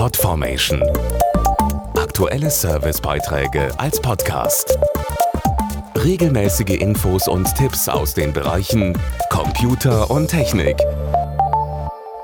Podformation. Aktuelle Servicebeiträge als Podcast. Regelmäßige Infos und Tipps aus den Bereichen Computer und Technik.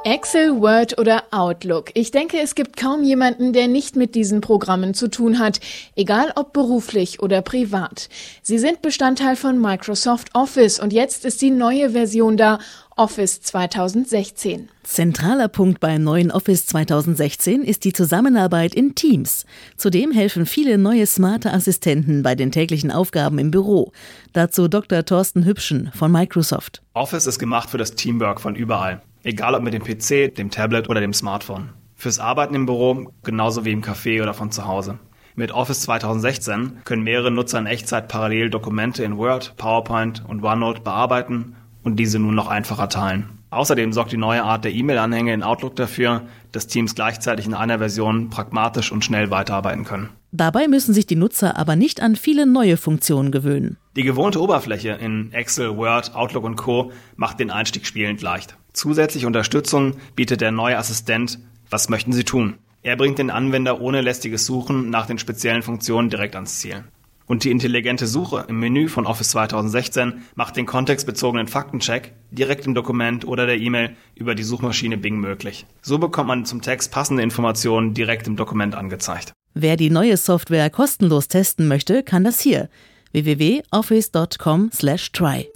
Excel, Word oder Outlook. Ich denke, es gibt kaum jemanden, der nicht mit diesen Programmen zu tun hat, egal ob beruflich oder privat. Sie sind Bestandteil von Microsoft Office und jetzt ist die neue Version da, Office 2016. Zentraler Punkt beim neuen Office 2016 ist die Zusammenarbeit in Teams. Zudem helfen viele neue smarte Assistenten bei den täglichen Aufgaben im Büro. Dazu Dr. Thorsten Hübschen von Microsoft. Office ist gemacht für das Teamwork von überall. Egal ob mit dem PC, dem Tablet oder dem Smartphone. Fürs Arbeiten im Büro genauso wie im Café oder von zu Hause. Mit Office 2016 können mehrere Nutzer in Echtzeit parallel Dokumente in Word, PowerPoint und OneNote bearbeiten und diese nun noch einfacher teilen. Außerdem sorgt die neue Art der E-Mail-Anhänge in Outlook dafür, dass Teams gleichzeitig in einer Version pragmatisch und schnell weiterarbeiten können. Dabei müssen sich die Nutzer aber nicht an viele neue Funktionen gewöhnen. Die gewohnte Oberfläche in Excel, Word, Outlook und Co. macht den Einstieg spielend leicht. Zusätzliche Unterstützung bietet der neue Assistent Was möchten Sie tun? Er bringt den Anwender ohne lästiges Suchen nach den speziellen Funktionen direkt ans Ziel. Und die intelligente Suche im Menü von Office 2016 macht den kontextbezogenen Faktencheck direkt im Dokument oder der E-Mail über die Suchmaschine Bing möglich. So bekommt man zum Text passende Informationen direkt im Dokument angezeigt. Wer die neue Software kostenlos testen möchte, kann das hier www.office.com/try.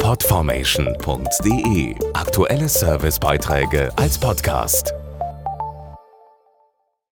Podformation.de Aktuelle Servicebeiträge als Podcast.